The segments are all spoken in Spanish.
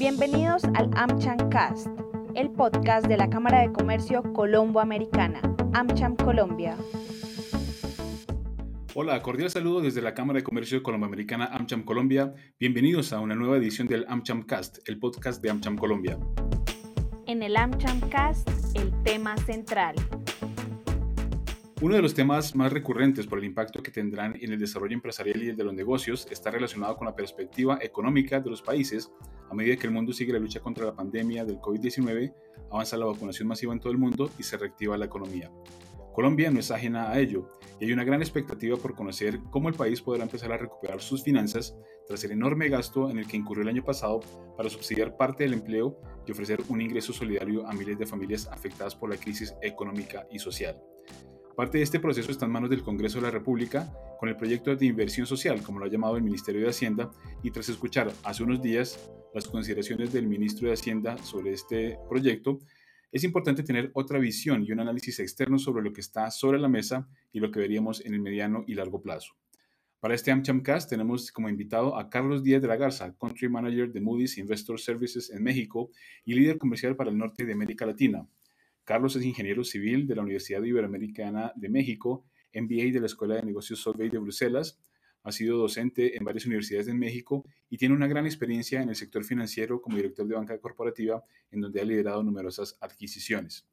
Bienvenidos al AmCham Cast, el podcast de la Cámara de Comercio Colombo-Americana, AmCham Colombia. Hola, cordial saludo desde la Cámara de Comercio Colombo-Americana AmCham Colombia. Bienvenidos a una nueva edición del AmCham Cast, el podcast de AmCham Colombia. En el AmCham Cast, el tema central. Uno de los temas más recurrentes por el impacto que tendrán en el desarrollo empresarial y el de los negocios está relacionado con la perspectiva económica de los países a medida que el mundo sigue la lucha contra la pandemia del COVID-19, avanza la vacunación masiva en todo el mundo y se reactiva la economía. Colombia no es ajena a ello y hay una gran expectativa por conocer cómo el país podrá empezar a recuperar sus finanzas tras el enorme gasto en el que incurrió el año pasado para subsidiar parte del empleo y ofrecer un ingreso solidario a miles de familias afectadas por la crisis económica y social. Parte de este proceso está en manos del Congreso de la República con el proyecto de inversión social, como lo ha llamado el Ministerio de Hacienda, y tras escuchar hace unos días las consideraciones del ministro de Hacienda sobre este proyecto, es importante tener otra visión y un análisis externo sobre lo que está sobre la mesa y lo que veríamos en el mediano y largo plazo. Para este AmChamcast tenemos como invitado a Carlos Díaz de la Garza, Country Manager de Moody's Investor Services en México y líder comercial para el norte de América Latina. Carlos es ingeniero civil de la Universidad Iberoamericana de México, MBA de la Escuela de Negocios Solvay de Bruselas, ha sido docente en varias universidades en México y tiene una gran experiencia en el sector financiero como director de banca corporativa, en donde ha liderado numerosas adquisiciones.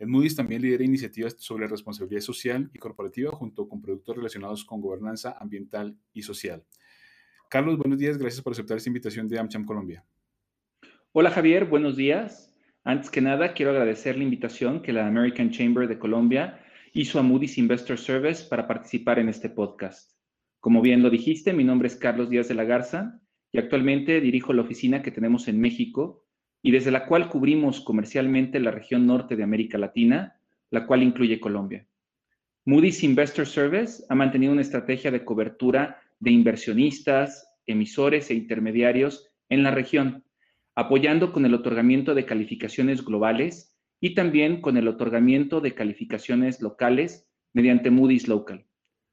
En Moody's también lidera iniciativas sobre responsabilidad social y corporativa junto con productos relacionados con gobernanza ambiental y social. Carlos, buenos días, gracias por aceptar esta invitación de AmCham Colombia. Hola Javier, buenos días. Antes que nada, quiero agradecer la invitación que la American Chamber de Colombia hizo a Moody's Investor Service para participar en este podcast. Como bien lo dijiste, mi nombre es Carlos Díaz de la Garza y actualmente dirijo la oficina que tenemos en México y desde la cual cubrimos comercialmente la región norte de América Latina, la cual incluye Colombia. Moody's Investor Service ha mantenido una estrategia de cobertura de inversionistas, emisores e intermediarios en la región apoyando con el otorgamiento de calificaciones globales y también con el otorgamiento de calificaciones locales mediante Moody's Local.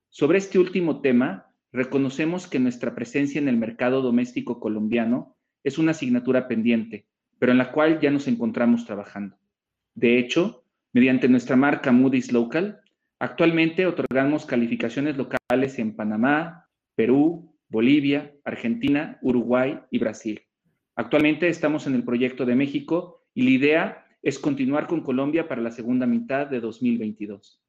Sobre este último tema, reconocemos que nuestra presencia en el mercado doméstico colombiano es una asignatura pendiente, pero en la cual ya nos encontramos trabajando. De hecho, mediante nuestra marca Moody's Local, actualmente otorgamos calificaciones locales en Panamá, Perú, Bolivia, Argentina, Uruguay y Brasil. Actualmente estamos en el proyecto de México y la idea es continuar con Colombia para la segunda mitad de 2022.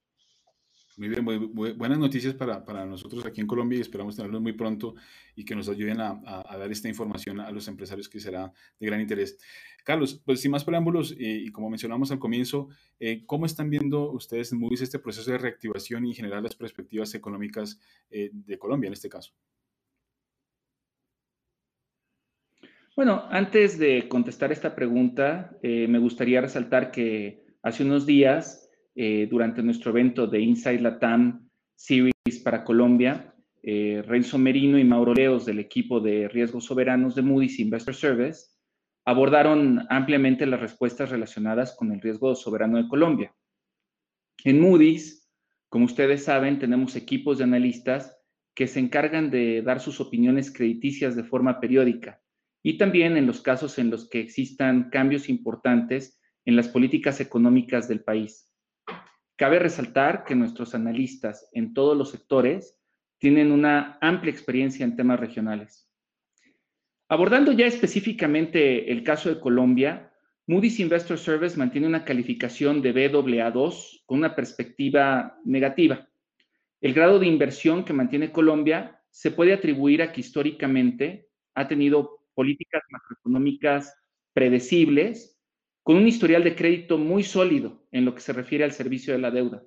Muy bien, muy, buenas noticias para, para, nosotros aquí en Colombia y esperamos tenerlos muy pronto y que nos ayuden a, a, dar esta información a los empresarios que será de gran interés. Carlos, pues sin más preámbulos y, como mencionamos al comienzo, eh, ¿cómo están viendo ustedes en Moody's este proceso de reactivación y generar las perspectivas económicas eh, de Colombia en este caso? Bueno, antes de contestar esta pregunta, eh, me gustaría resaltar que hace unos días, eh, durante nuestro evento de Inside Latam Series para Colombia, eh, Renzo Merino y Mauro Leos del equipo de riesgos soberanos de Moody's Investor Service abordaron ampliamente las respuestas relacionadas con el riesgo soberano de Colombia. En Moody's, como ustedes saben, tenemos equipos de analistas que se encargan de dar sus opiniones crediticias de forma periódica y también en los casos en los que existan cambios importantes en las políticas económicas del país. Cabe resaltar que nuestros analistas en todos los sectores tienen una amplia experiencia en temas regionales. Abordando ya específicamente el caso de Colombia, Moody's Investor Service mantiene una calificación de Baa2 con una perspectiva negativa. El grado de inversión que mantiene Colombia se puede atribuir a que históricamente ha tenido políticas macroeconómicas predecibles, con un historial de crédito muy sólido en lo que se refiere al servicio de la deuda.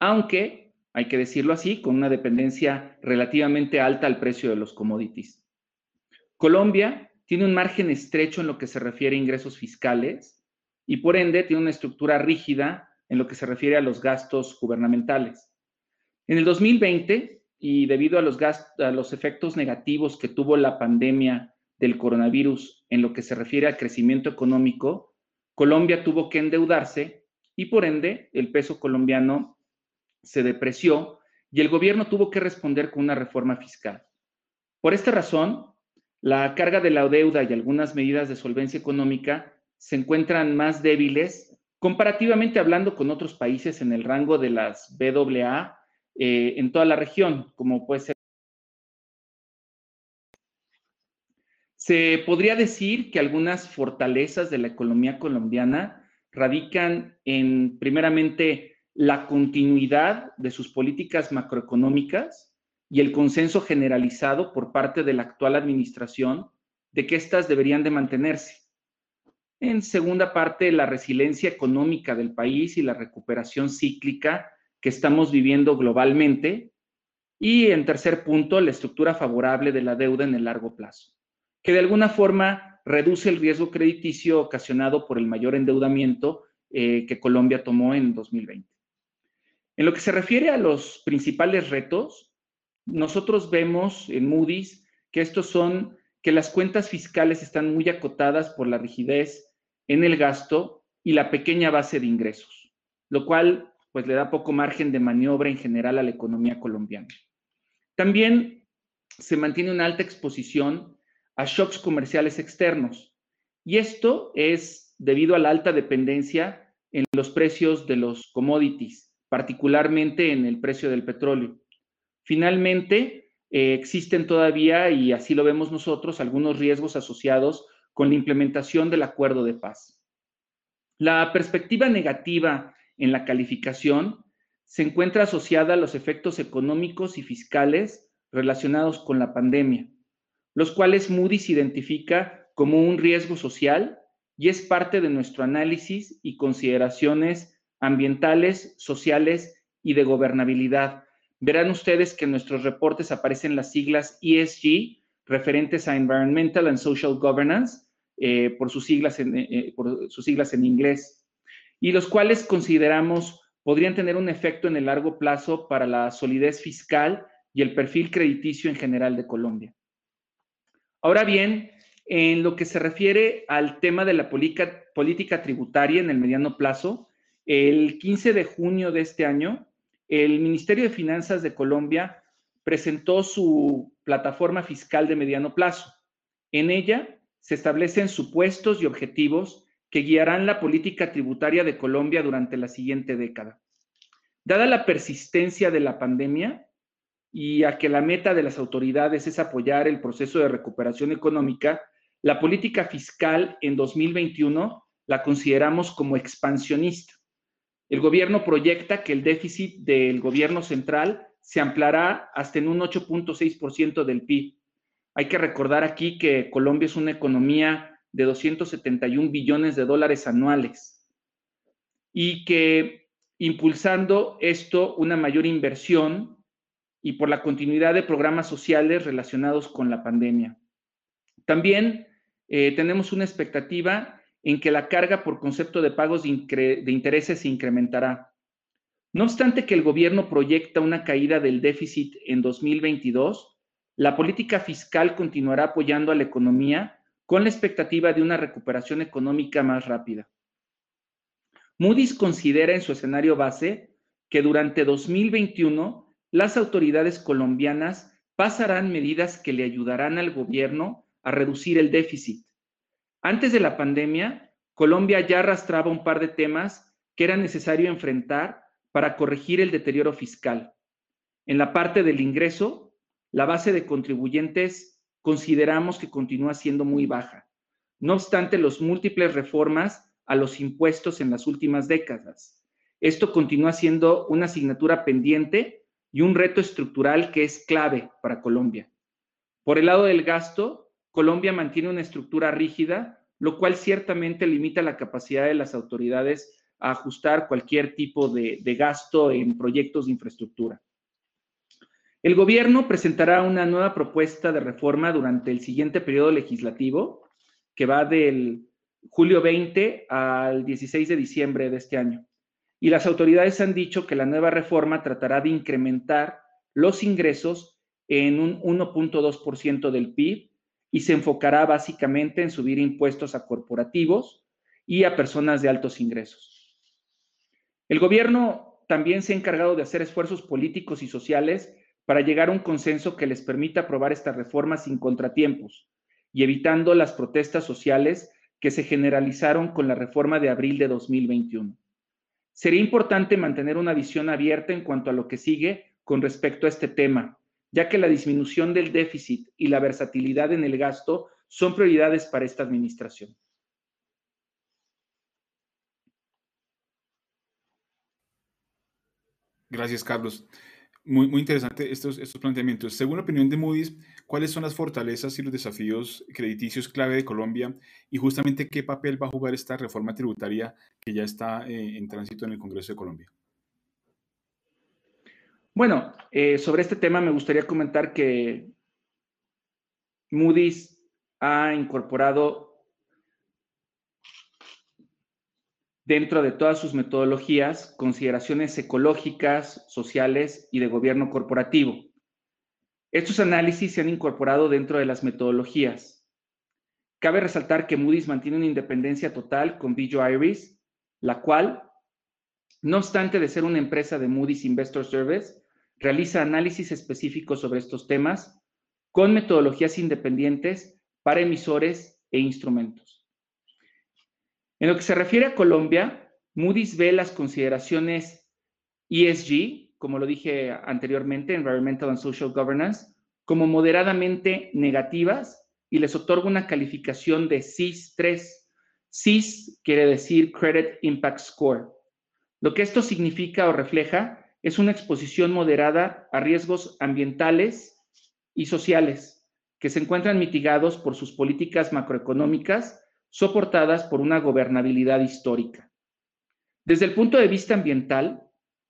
Aunque, hay que decirlo así, con una dependencia relativamente alta al precio de los commodities. Colombia tiene un margen estrecho en lo que se refiere a ingresos fiscales y por ende tiene una estructura rígida en lo que se refiere a los gastos gubernamentales. En el 2020, y debido a los, efectos negativos que tuvo la pandemia del coronavirus en lo que se refiere al crecimiento económico, Colombia tuvo que endeudarse y por ende el peso colombiano se depreció y el gobierno tuvo que responder con una reforma fiscal. Por esta razón, la carga de la deuda y algunas medidas de solvencia económica se encuentran más débiles comparativamente hablando con otros países en el rango de las BAA eh, en toda la región, como puede ser. Se podría decir que algunas fortalezas de la economía colombiana radican en, primeramente, la continuidad de sus políticas macroeconómicas y el consenso generalizado por parte de la actual administración de que éstas deberían de mantenerse. En segunda parte, la resiliencia económica del país y la recuperación cíclica que estamos viviendo globalmente. Y en tercer punto, la estructura favorable de la deuda en el largo plazo, que de alguna forma reduce el riesgo crediticio ocasionado por el mayor endeudamiento eh, que Colombia tomó en 2020. En lo que se refiere a los principales retos, nosotros vemos en Moody's que estos son que las cuentas fiscales están muy acotadas por la rigidez en el gasto y la pequeña base de ingresos, lo cual pues le da poco margen de maniobra en general a la economía colombiana. También se mantiene una alta exposición a shocks comerciales externos y esto es debido a la alta dependencia en los precios de los commodities, particularmente en el precio del petróleo. Finalmente, eh, existen todavía, y así lo vemos nosotros, algunos riesgos asociados con la implementación del acuerdo de paz. La perspectiva negativa en la calificación se encuentra asociada a los efectos económicos y fiscales relacionados con la pandemia, los cuales Moody's identifica como un riesgo social y es parte de nuestro análisis y consideraciones ambientales, sociales y de gobernabilidad. Verán ustedes que en nuestros reportes aparecen las siglas ESG, referentes a Environmental and Social Governance, eh, eh, eh, por sus siglas en inglés y los cuales consideramos podrían tener un efecto en el largo plazo para la solidez fiscal y el perfil crediticio en general de Colombia. Ahora bien, en lo que se refiere al tema de la política, tributaria en el mediano plazo, el 15 de junio de este año, el Ministerio de Finanzas de Colombia presentó su plataforma fiscal de mediano plazo. En ella se establecen supuestos y objetivos que guiarán la política tributaria de Colombia durante la siguiente década. Dada la persistencia de la pandemia y a que la meta de las autoridades es apoyar el proceso de recuperación económica, la política fiscal en 2021 la consideramos como expansionista. El gobierno proyecta que el déficit del gobierno central se ampliará hasta en un 8.6% del PIB. Hay que recordar aquí que Colombia es una economía de 271 billones de dólares anuales y que impulsando esto una mayor inversión y por la continuidad de programas sociales relacionados con la pandemia. También eh, tenemos una expectativa en que la carga por concepto de pagos de, de intereses se incrementará. No obstante que el gobierno proyecta una caída del déficit en 2022, la política fiscal continuará apoyando a la economía con la expectativa de una recuperación económica más rápida. Moody's considera en su escenario base que durante 2021 las autoridades colombianas pasarán medidas que le ayudarán al gobierno a reducir el déficit. Antes de la pandemia, Colombia ya arrastraba un par de temas que era necesario enfrentar para corregir el deterioro fiscal. En la parte del ingreso, la base de contribuyentes consideramos que continúa siendo muy baja, no obstante los múltiples reformas a los impuestos en las últimas décadas. Esto continúa siendo una asignatura pendiente y un reto estructural que es clave para Colombia. Por el lado del gasto, Colombia mantiene una estructura rígida, lo cual ciertamente limita la capacidad de las autoridades a ajustar cualquier tipo de, de gasto en proyectos de infraestructura. El gobierno presentará una nueva propuesta de reforma durante el siguiente periodo legislativo, que va del julio 20 al 16 de diciembre de este año. Y las autoridades han dicho que la nueva reforma tratará de incrementar los ingresos en un 1.2% del PIB y se enfocará básicamente en subir impuestos a corporativos y a personas de altos ingresos. El gobierno también se ha encargado de hacer esfuerzos políticos y sociales para llegar a un consenso que les permita aprobar esta reforma sin contratiempos. y evitando las protestas sociales que se generalizaron con la reforma de abril de 2021. Sería importante mantener una visión abierta en cuanto a lo que sigue con respecto a este tema, ya que la disminución del déficit y la versatilidad en el gasto son prioridades para esta administración. Gracias, Carlos. Muy, interesante estos, estos planteamientos. Según la opinión de Moody's, ¿cuáles son las fortalezas y los desafíos crediticios clave de Colombia y justamente qué papel va a jugar esta reforma tributaria que ya está eh, en tránsito en el Congreso de Colombia? Bueno, eh, sobre este tema me gustaría comentar que Moody's ha incorporado dentro de todas sus metodologías consideraciones ecológicas, sociales y de gobierno corporativo. Estos análisis se han incorporado dentro de las metodologías. Cabe resaltar que Moody's mantiene una independencia total con Billo Iris, la cual, no obstante de ser una empresa de Moody's Investor Service, realiza análisis específicos sobre estos temas con metodologías independientes para emisores e instrumentos. En lo que se refiere a Colombia, Moody's ve las consideraciones ESG, como lo dije anteriormente, Environmental and Social Governance, como moderadamente negativas y les otorga una calificación de CIS 3. CIS quiere decir Credit Impact Score. Lo que esto significa o refleja es una exposición moderada a riesgos ambientales y sociales que se encuentran mitigados por sus políticas macroeconómicas soportadas por una gobernabilidad histórica. Desde el punto de vista ambiental,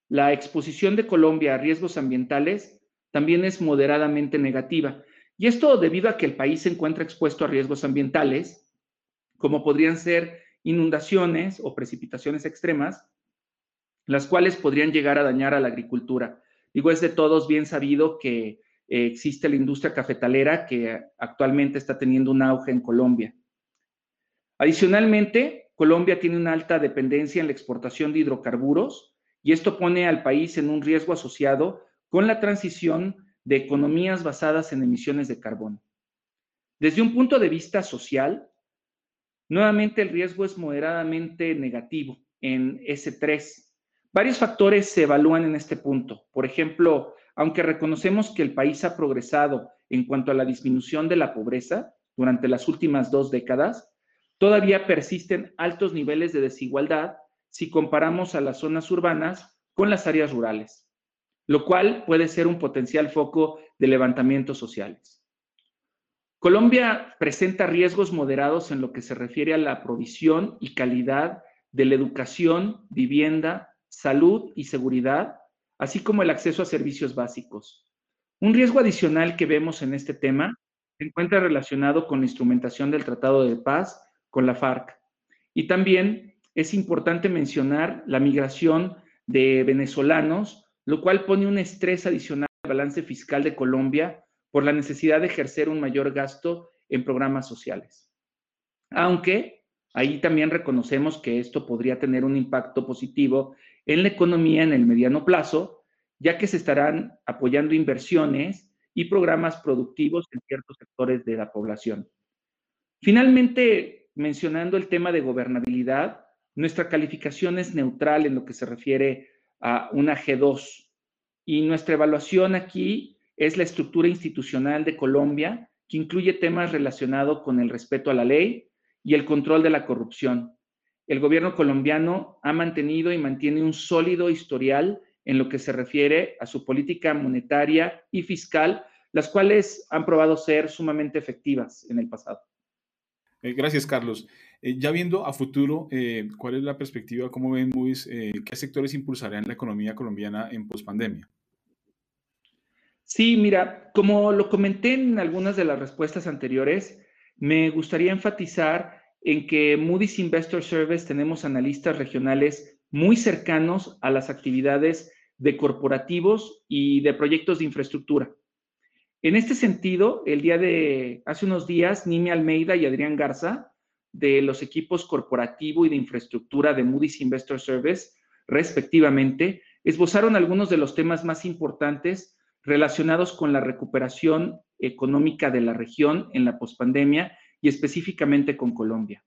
la exposición de Colombia a riesgos ambientales también es moderadamente negativa. Y esto debido a que el país se encuentra expuesto a riesgos ambientales, como podrían ser inundaciones o precipitaciones extremas, las cuales podrían llegar a dañar a la agricultura. Digo, es de todos bien sabido que eh, existe la industria cafetalera que actualmente está teniendo un auge en Colombia. Adicionalmente, Colombia tiene una alta dependencia en la exportación de hidrocarburos y esto pone al país en un riesgo asociado con la transición de economías basadas en emisiones de carbono. Desde un punto de vista social, nuevamente el riesgo es moderadamente negativo en S3. Varios factores se evalúan en este punto. Por ejemplo, aunque reconocemos que el país ha progresado en cuanto a la disminución de la pobreza durante las últimas dos décadas, Todavía persisten altos niveles de desigualdad si comparamos a las zonas urbanas con las áreas rurales, lo cual puede ser un potencial foco de levantamientos sociales. Colombia presenta riesgos moderados en lo que se refiere a la provisión y calidad de la educación, vivienda, salud y seguridad, así como el acceso a servicios básicos. Un riesgo adicional que vemos en este tema se encuentra relacionado con la instrumentación del Tratado de Paz con la FARC. Y también es importante mencionar la migración de venezolanos, lo cual pone un estrés adicional al balance fiscal de Colombia por la necesidad de ejercer un mayor gasto en programas sociales. Aunque ahí también reconocemos que esto podría tener un impacto positivo en la economía en el mediano plazo, ya que se estarán apoyando inversiones y programas productivos en ciertos sectores de la población. Finalmente, mencionando el tema de gobernabilidad, nuestra calificación es neutral en lo que se refiere a una G2 y nuestra evaluación aquí es la estructura institucional de Colombia, que incluye temas relacionados con el respeto a la ley y el control de la corrupción. El gobierno colombiano ha mantenido y mantiene un sólido historial en lo que se refiere a su política monetaria y fiscal, las cuales han probado ser sumamente efectivas en el pasado. Eh, gracias, Carlos. Eh, ya viendo a futuro, eh, ¿cuál es la perspectiva? ¿Cómo ven Moody's? ¿Qué sectores impulsarán la economía colombiana en pospandemia? Sí, mira, como lo comenté en algunas de las respuestas anteriores, me gustaría enfatizar en que Moody's Investor Service tenemos analistas regionales muy cercanos a las actividades de corporativos y de proyectos de infraestructura. En este sentido, el día de hace unos días, Nimi Almeida y Adrián Garza, de los equipos corporativo y de infraestructura de Moody's Investor Service, respectivamente, esbozaron algunos de los temas más importantes relacionados con la recuperación económica de la región en la pospandemia y específicamente con Colombia.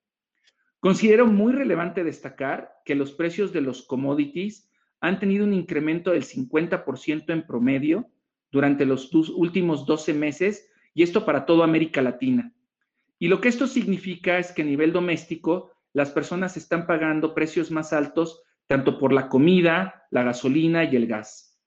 Considero muy relevante destacar que los precios de los commodities han tenido un incremento del 50% en promedio durante los últimos 12 meses y esto para toda América Latina. Y lo que esto significa es que a nivel doméstico las personas están pagando precios más altos tanto por la comida, la gasolina y el gas.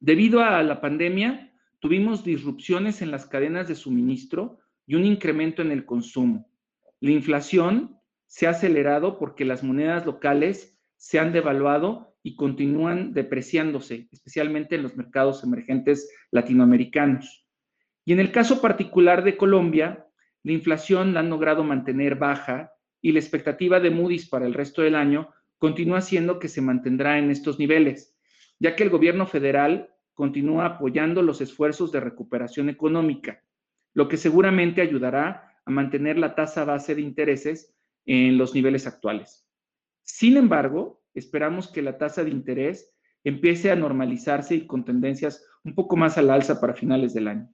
Debido a la pandemia, tuvimos disrupciones en las cadenas de suministro y un incremento en el consumo. La inflación se ha acelerado porque las monedas locales se han devaluado y continúan depreciándose, especialmente en los mercados emergentes latinoamericanos. Y en el caso particular de Colombia, la inflación la han logrado mantener baja y la expectativa de Moody's para el resto del año continúa siendo que se mantendrá en estos niveles, ya que el gobierno federal continúa apoyando los esfuerzos de recuperación económica, lo que seguramente ayudará a mantener la tasa base de intereses en los niveles actuales. Sin embargo, esperamos que la tasa de interés empiece a normalizarse y con tendencias un poco más al alza para finales del año.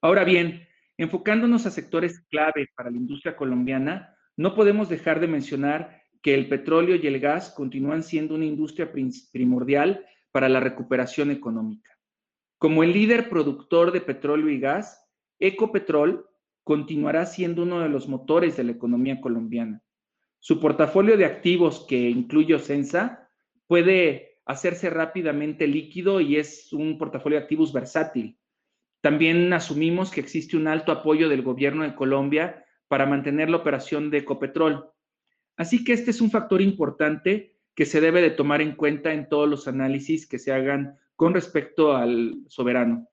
Ahora bien, enfocándonos a sectores clave para la industria colombiana, no podemos dejar de mencionar que el petróleo y el gas continúan siendo una industria primordial para la recuperación económica. Como el líder productor de petróleo y gas, Ecopetrol continuará siendo uno de los motores de la economía colombiana. Su portafolio de activos, que incluye Ocensa, puede hacerse rápidamente líquido y es un portafolio de activos versátil. También asumimos que existe un alto apoyo del gobierno de Colombia para mantener la operación de Ecopetrol. Así que este es un factor importante que se debe de tomar en cuenta en todos los análisis que se hagan con respecto al soberano.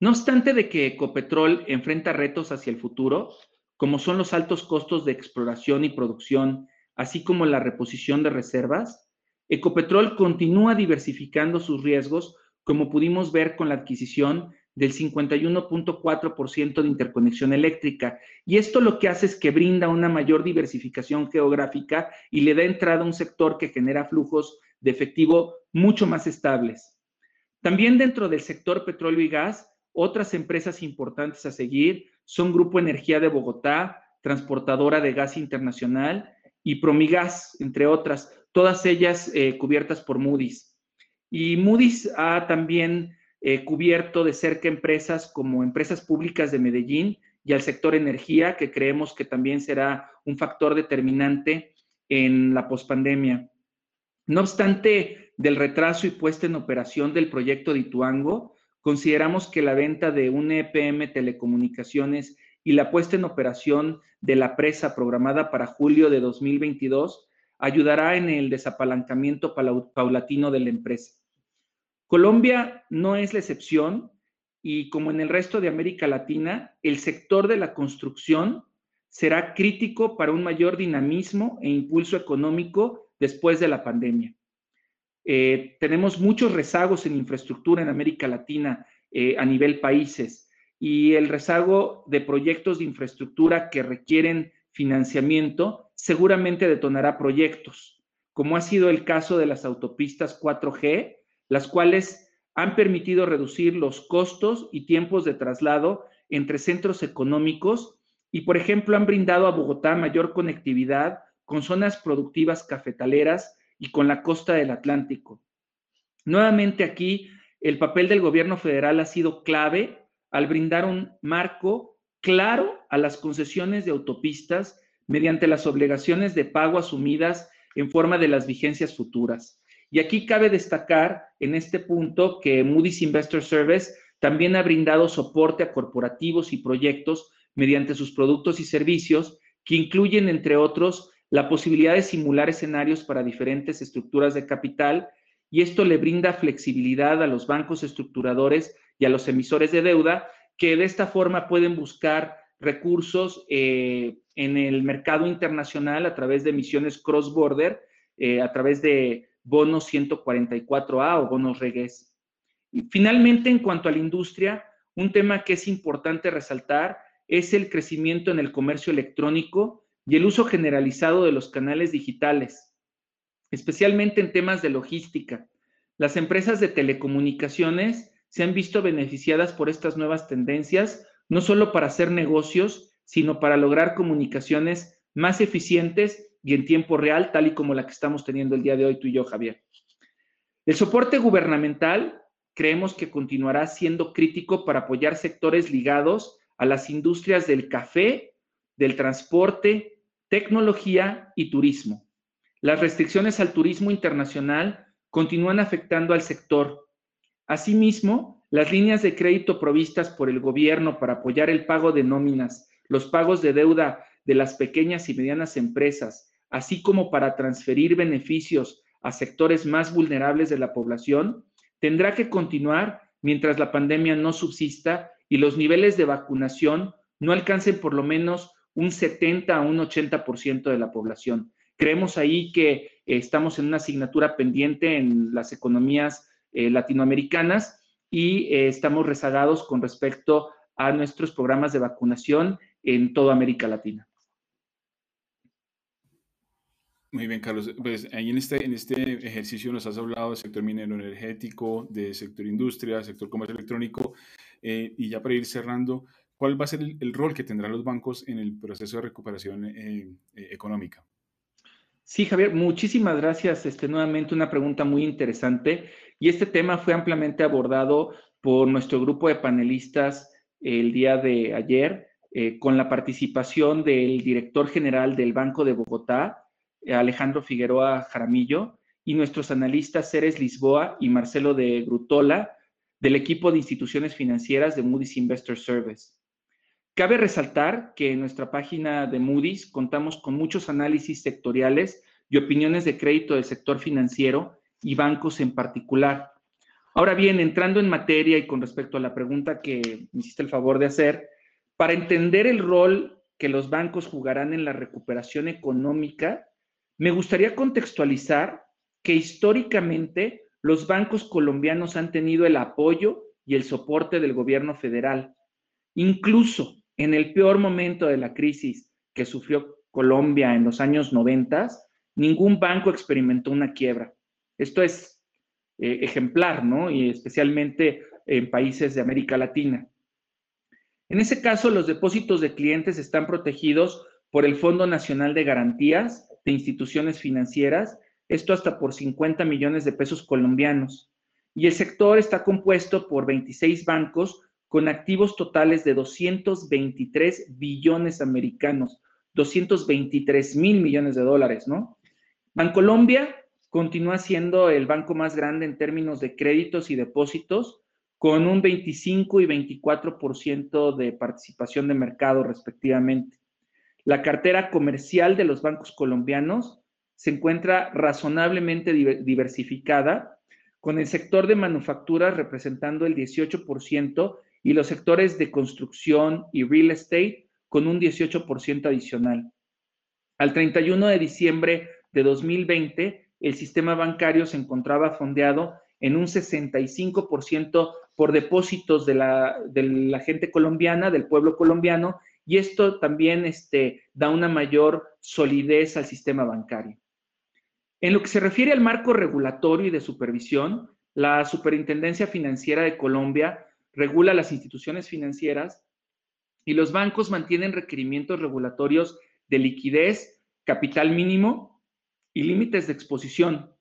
No obstante de que Ecopetrol enfrenta retos hacia el futuro, como son los altos costos de exploración y producción, así como la reposición de reservas, Ecopetrol continúa diversificando sus riesgos, como pudimos ver con la adquisición del 51.4% de interconexión eléctrica. Y esto lo que hace es que brinda una mayor diversificación geográfica y le da entrada a un sector que genera flujos de efectivo mucho más estables. También dentro del sector petróleo y gas, otras empresas importantes a seguir son Grupo Energía de Bogotá, Transportadora de Gas Internacional y Promigas, entre otras, todas ellas eh, cubiertas por Moody's. Y Moody's ha también eh, cubierto de cerca empresas como empresas públicas de Medellín y al sector energía, que creemos que también será un factor determinante en la pospandemia. No obstante del retraso y puesta en operación del proyecto de consideramos que la venta de un EPM Telecomunicaciones y la puesta en operación de la presa programada para julio de 2022 ayudará en el desapalancamiento paulatino de la empresa. Colombia no es la excepción y como en el resto de América Latina, el sector de la construcción será crítico para un mayor dinamismo e impulso económico después de la pandemia. Eh, tenemos muchos rezagos en infraestructura en América Latina eh, a nivel países y el rezago de proyectos de infraestructura que requieren financiamiento seguramente detonará proyectos, como ha sido el caso de las autopistas 4G, las cuales han permitido reducir los costos y tiempos de traslado entre centros económicos y, por ejemplo, han brindado a Bogotá mayor conectividad con zonas productivas cafetaleras y con la costa del Atlántico. Nuevamente aquí, el papel del gobierno federal ha sido clave al brindar un marco claro a las concesiones de autopistas mediante las obligaciones de pago asumidas en forma de las vigencias futuras. Y aquí cabe destacar en este punto que Moody's Investor Service también ha brindado soporte a corporativos y proyectos mediante sus productos y servicios que incluyen, entre otros, la posibilidad de simular escenarios para diferentes estructuras de capital y esto le brinda flexibilidad a los bancos estructuradores y a los emisores de deuda que de esta forma pueden buscar recursos eh, en el mercado internacional a través de emisiones cross-border, eh, a través de bonos 144A o bonos regues. Y finalmente, en cuanto a la industria, un tema que es importante resaltar es el crecimiento en el comercio electrónico y el uso generalizado de los canales digitales, especialmente en temas de logística. Las empresas de telecomunicaciones se han visto beneficiadas por estas nuevas tendencias, no solo para hacer negocios, sino para lograr comunicaciones más eficientes y en tiempo real, tal y como la que estamos teniendo el día de hoy tú y yo, Javier. El soporte gubernamental creemos que continuará siendo crítico para apoyar sectores ligados a las industrias del café, del transporte, tecnología y turismo. Las restricciones al turismo internacional continúan afectando al sector. Asimismo, las líneas de crédito provistas por el gobierno para apoyar el pago de nóminas, los pagos de deuda de las pequeñas y medianas empresas, así como para transferir beneficios a sectores más vulnerables de la población, tendrá que continuar mientras la pandemia no subsista y los niveles de vacunación no alcancen por lo menos un 70 a un 80% de la población. Creemos ahí que eh, estamos en una asignatura pendiente en las economías eh, latinoamericanas y eh, estamos rezagados con respecto a nuestros programas de vacunación en toda América Latina. Muy bien, Carlos. Pues ahí en este, en este ejercicio nos has hablado del sector minero energético, del sector industria, sector comercio electrónico, eh, y ya para ir cerrando, ¿cuál va a ser el, rol que tendrán los bancos en el proceso de recuperación eh, eh, económica? Sí, Javier, muchísimas gracias. Este, nuevamente una pregunta muy interesante. Y este tema fue ampliamente abordado por nuestro grupo de panelistas el día de ayer, con la participación del director general del Banco de Bogotá, Alejandro Figueroa Jaramillo, y nuestros analistas Ceres Lisboa y Marcelo de Grutola, del equipo de instituciones financieras de Moody's Investor Service. Cabe resaltar que en nuestra página de Moody's contamos con muchos análisis sectoriales y opiniones de crédito del sector financiero y bancos en particular. Ahora bien, entrando en materia y con respecto a la pregunta que me hiciste el favor de hacer, para entender el rol que los bancos jugarán en la recuperación económica, me gustaría contextualizar que históricamente los bancos colombianos han tenido el apoyo y el soporte del gobierno federal. Incluso en el peor momento de la crisis que sufrió Colombia en los años 90, ningún banco experimentó una quiebra. Esto es eh, ejemplar, ¿no? Y especialmente en países de América Latina. En ese caso, los depósitos de clientes están protegidos por el Fondo Nacional de Garantías de Instituciones Financieras esto hasta por 50 millones de pesos colombianos. Y el sector está compuesto por 26 bancos con activos totales de 223 billones americanos, 223 mil millones de dólares, ¿no? Bancolombia continúa siendo el banco más grande en términos de créditos y depósitos, con un 25 y 24% de participación de mercado respectivamente. La cartera comercial de los bancos colombianos se encuentra razonablemente diversificada, con el sector de manufacturas representando el 18% y los sectores de construcción y real estate con un 18% adicional. Al 31 de diciembre de 2020, el sistema bancario se encontraba fondeado en un 65% por depósitos de la, de la, gente colombiana, del pueblo colombiano, y esto también este, da una mayor solidez al sistema bancario. En lo que se refiere al marco regulatorio y de supervisión, la Superintendencia Financiera de Colombia regula las instituciones financieras y los bancos mantienen requerimientos regulatorios de liquidez, capital mínimo y límites de exposición.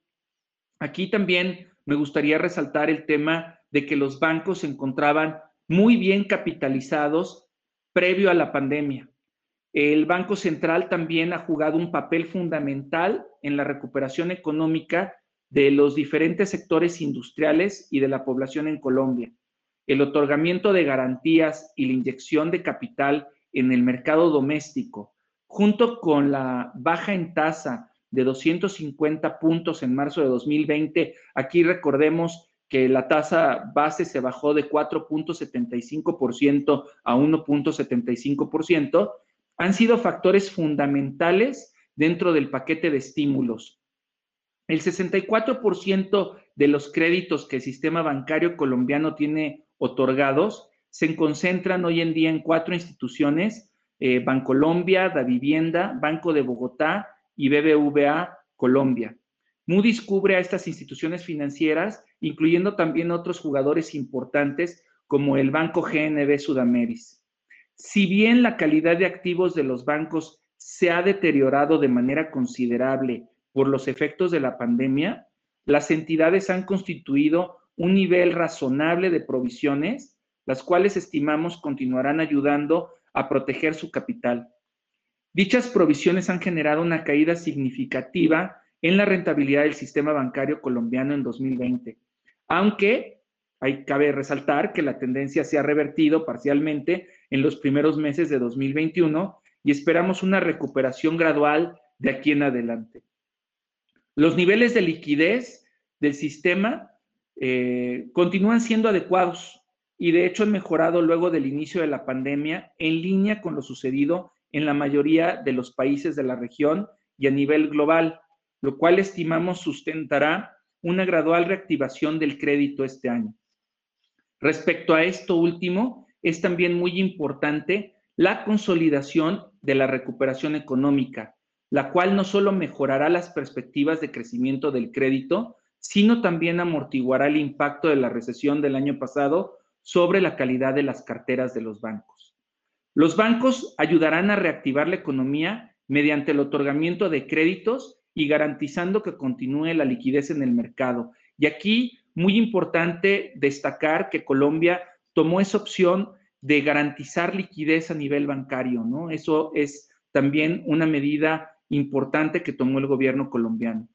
Aquí también me gustaría resaltar el tema de que los bancos se encontraban muy bien capitalizados previo a la pandemia. El Banco Central también ha jugado un papel fundamental en la recuperación económica de los diferentes sectores industriales y de la población en Colombia. El otorgamiento de garantías y la inyección de capital en el mercado doméstico, junto con la baja en tasa de 250 puntos en marzo de 2020, aquí recordemos que la tasa base se bajó de 4.75% a 1.75%, han sido factores fundamentales dentro del paquete de estímulos. El 64% de los créditos que el sistema bancario colombiano tiene otorgados se concentran hoy en día en cuatro instituciones, eh, Bancolombia, Da Vivienda, Banco de Bogotá y BBVA Colombia. Moody's cubre a estas instituciones financieras, incluyendo también otros jugadores importantes como el Banco GNB Sudameris. Si bien la calidad de activos de los bancos se ha deteriorado de manera considerable por los efectos de la pandemia, las entidades han constituido un nivel razonable de provisiones, las cuales estimamos continuarán ayudando a proteger su capital. Dichas provisiones han generado una caída significativa en la rentabilidad del sistema bancario colombiano en 2020, aunque hay, cabe resaltar que la tendencia se ha revertido parcialmente en los primeros meses de 2021 y esperamos una recuperación gradual de aquí en adelante. Los niveles de liquidez del sistema eh, continúan siendo adecuados y de hecho han mejorado luego del inicio de la pandemia en línea con lo sucedido en la mayoría de los países de la región y a nivel global, lo cual estimamos sustentará una gradual reactivación del crédito este año. Respecto a esto último, es también muy importante la consolidación de la recuperación económica, la cual no solo mejorará las perspectivas de crecimiento del crédito, sino también amortiguará el impacto de la recesión del año pasado sobre la calidad de las carteras de los bancos. Los bancos ayudarán a reactivar la economía mediante el otorgamiento de créditos y garantizando que continúe la liquidez en el mercado. Y aquí, muy importante destacar que Colombia tomó esa opción de garantizar liquidez a nivel bancario, ¿no? Eso es también una medida importante que tomó el gobierno colombiano.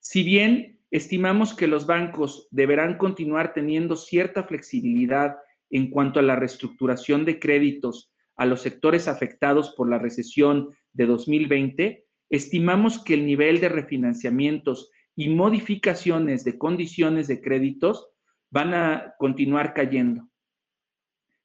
Si bien Estimamos que los bancos deberán continuar teniendo cierta flexibilidad en cuanto a la reestructuración de créditos a los sectores afectados por la recesión de 2020. Estimamos que el nivel de refinanciamientos y modificaciones de condiciones de créditos van a continuar cayendo.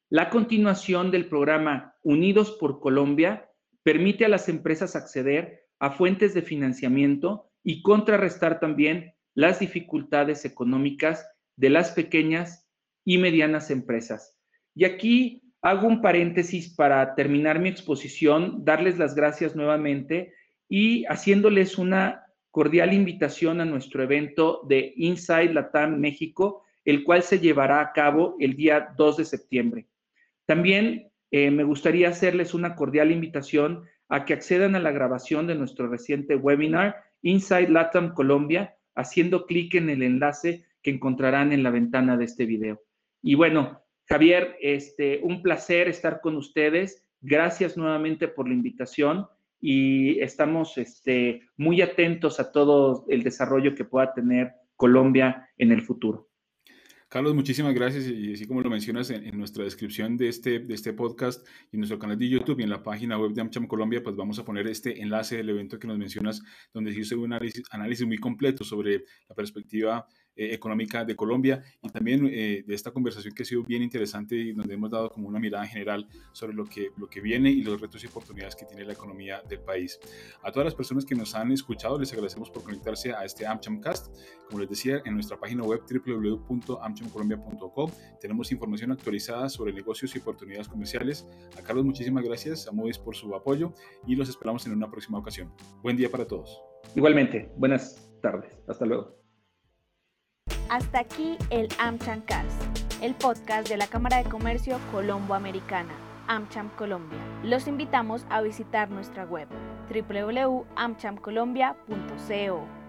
La continuación del programa Unidos por Colombia permite a las empresas acceder a fuentes de financiamiento y contrarrestar también las dificultades económicas de las pequeñas y medianas empresas. Y aquí hago un paréntesis para terminar mi exposición, darles las gracias nuevamente y haciéndoles una cordial invitación a nuestro evento de Inside Latam México, el cual se llevará a cabo el día 2 de septiembre. También eh, me gustaría hacerles una cordial invitación a que accedan a la grabación de nuestro reciente webinar Inside Latam Colombia, haciendo clic en el enlace que encontrarán en la ventana de este video. Y bueno, Javier, este, un placer estar con ustedes. Gracias nuevamente por la invitación y estamos este, muy atentos a todo el desarrollo que pueda tener Colombia en el futuro. Carlos, muchísimas gracias. Y así como lo mencionas en, nuestra descripción de este, de este podcast y en nuestro canal de YouTube y en la página web de AmCham Colombia, pues vamos a poner este enlace del evento que nos mencionas, donde se hizo un análisis, análisis muy completo sobre la perspectiva económica de Colombia y también eh, de esta conversación que ha sido bien interesante y donde hemos dado como una mirada general sobre lo que, lo que viene y los retos y oportunidades que tiene la economía del país. A todas las personas que nos han escuchado, les agradecemos por conectarse a este AmChamcast. Como les decía, en nuestra página web www.amchamcolombia.com tenemos información actualizada sobre negocios y oportunidades comerciales. A Carlos, muchísimas gracias, a Moody's por su apoyo y los esperamos en una próxima ocasión. Buen día para todos. Igualmente, buenas tardes. Hasta luego. Hasta aquí el AmChamcast, el podcast de la Cámara de Comercio Colombo Americana, AmCham Colombia. Los invitamos a visitar nuestra web www.amchamcolombia.co.